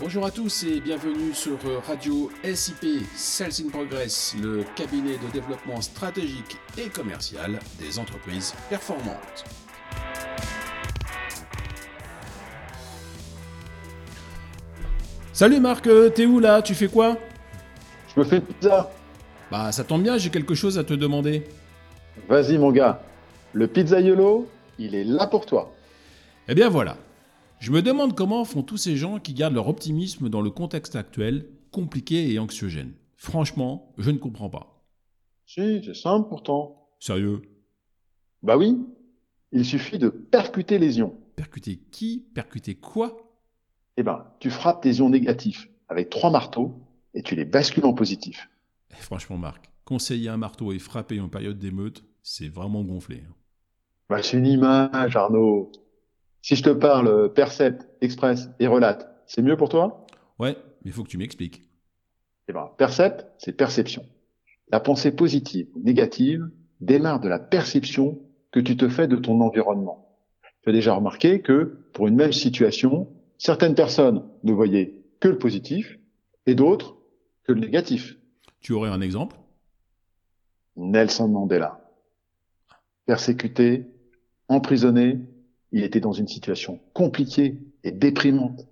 Bonjour à tous et bienvenue sur Radio SIP Sales in Progress, le cabinet de développement stratégique et commercial des entreprises performantes. Salut Marc, euh, t'es où là? Tu fais quoi? Je me fais pizza. Bah ça tombe bien, j'ai quelque chose à te demander. Vas-y mon gars, le pizzaiolo, il est là pour toi. Eh bien voilà, je me demande comment font tous ces gens qui gardent leur optimisme dans le contexte actuel, compliqué et anxiogène. Franchement, je ne comprends pas. Si, c'est simple pourtant. Sérieux? Bah oui, il suffit de percuter les ions. Percuter qui? Percuter quoi? Eh ben, tu frappes tes ions négatifs avec trois marteaux et tu les bascules en positif. Eh, Franchement Marc, conseiller un marteau et frapper en période d'émeute, c'est vraiment gonflé. hein. Bah, c'est une image, Arnaud. Si je te parle percept, express et relate, c'est mieux pour toi? Ouais, mais il faut que tu m'expliques. Eh ben, percept, c'est perception. La pensée positive ou négative démarre de la perception que tu te fais de ton environnement. Tu as déjà remarqué que, pour une même situation, certaines personnes ne voyaient que le positif et d'autres que le négatif. Tu aurais un exemple? Nelson Mandela. Persécuté, emprisonné, il était dans une situation compliquée et déprimante.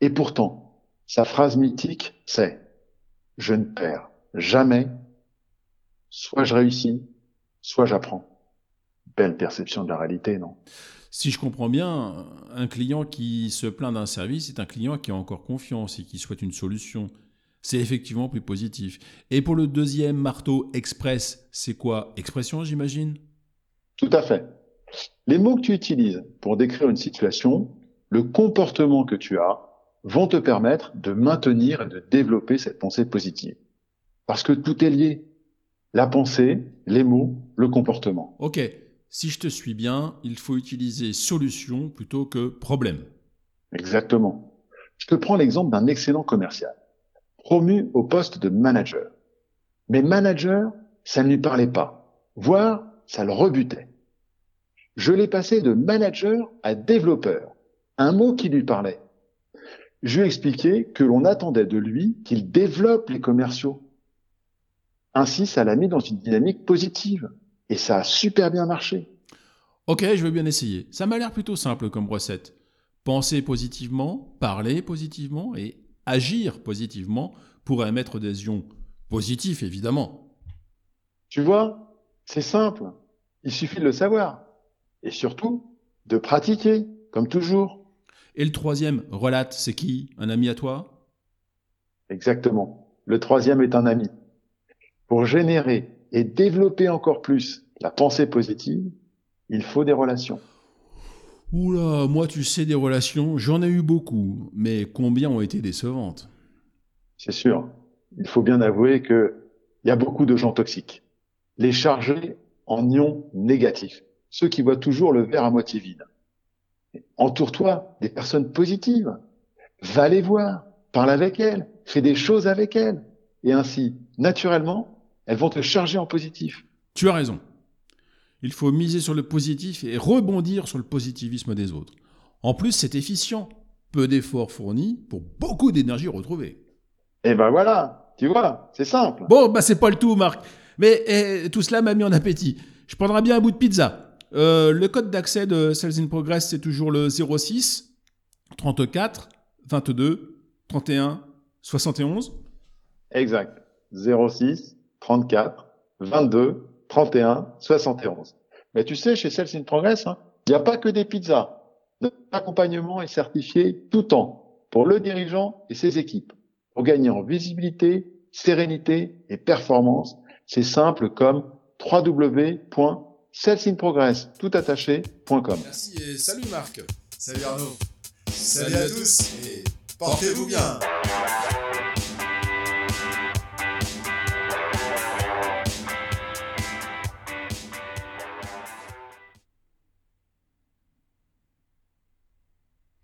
Et pourtant, sa phrase mythique, c'est ⁇ Je ne perds jamais, soit je réussis, soit j'apprends. Belle perception de la réalité, non? Si je comprends bien, un client qui se plaint d'un service est un client qui a encore confiance et qui souhaite une solution. C'est effectivement plus positif. Et pour le deuxième marteau express, c'est quoi? Expression, j'imagine? Tout à fait. Les mots que tu utilises pour décrire une situation, le comportement que tu as, vont te permettre de maintenir et de développer cette pensée positive. Parce que tout est lié. La pensée, les mots, le comportement. Ok, si je te suis bien, il faut utiliser solution plutôt que problème. Exactement. Je te prends l'exemple d'un excellent commercial, promu au poste de manager. Mais manager, ça ne lui parlait pas, voire ça le rebutait. Je l'ai passé de manager à développeur, un mot qui lui parlait. Je lui ai expliqué que l'on attendait de lui qu'il développe les commerciaux. Ainsi, ça l'a mis dans une dynamique positive. Et ça a super bien marché. Ok, je veux bien essayer. Ça m'a l'air plutôt simple comme recette. Penser positivement, parler positivement et agir positivement pour émettre des ions positifs, évidemment. Tu vois, c'est simple. Il suffit de le savoir. Et surtout, de pratiquer, comme toujours. Et le troisième, relate, c'est qui? Un ami à toi? Exactement. Le troisième est un ami. Pour générer et développer encore plus la pensée positive, il faut des relations. Oula, moi tu sais des relations, j'en ai eu beaucoup, mais combien ont été décevantes? C'est sûr. Il faut bien avouer que il y a beaucoup de gens toxiques. Les chargés en ions négatifs. Ceux qui voient toujours le verre à moitié vide. Entoure-toi des personnes positives. Va les voir. Parle avec elles. Fais des choses avec elles. Et ainsi, naturellement, elles vont te charger en positif. Tu as raison. Il faut miser sur le positif et rebondir sur le positivisme des autres. En plus, c'est efficient. Peu d'efforts fournis pour beaucoup d'énergie retrouvée. Et ben voilà, tu vois, c'est simple. Bon, bah c'est pas le tout, Marc. Mais eh, tout cela m'a mis en appétit. Je prendrai bien un bout de pizza. Euh, le code d'accès de Sales in Progress, c'est toujours le 06 34 22 31 71. Exact. 06 34 22 31 71. Mais tu sais, chez Sales in Progress, hein, il n'y a pas que des pizzas. L'accompagnement est certifié tout temps pour le dirigeant et ses équipes pour gagner en visibilité, sérénité et performance. C'est simple comme www.salesinprogress tout attaché.com. Merci et salut Marc. Salut Arnaud. Salut à tous et portez-vous bien.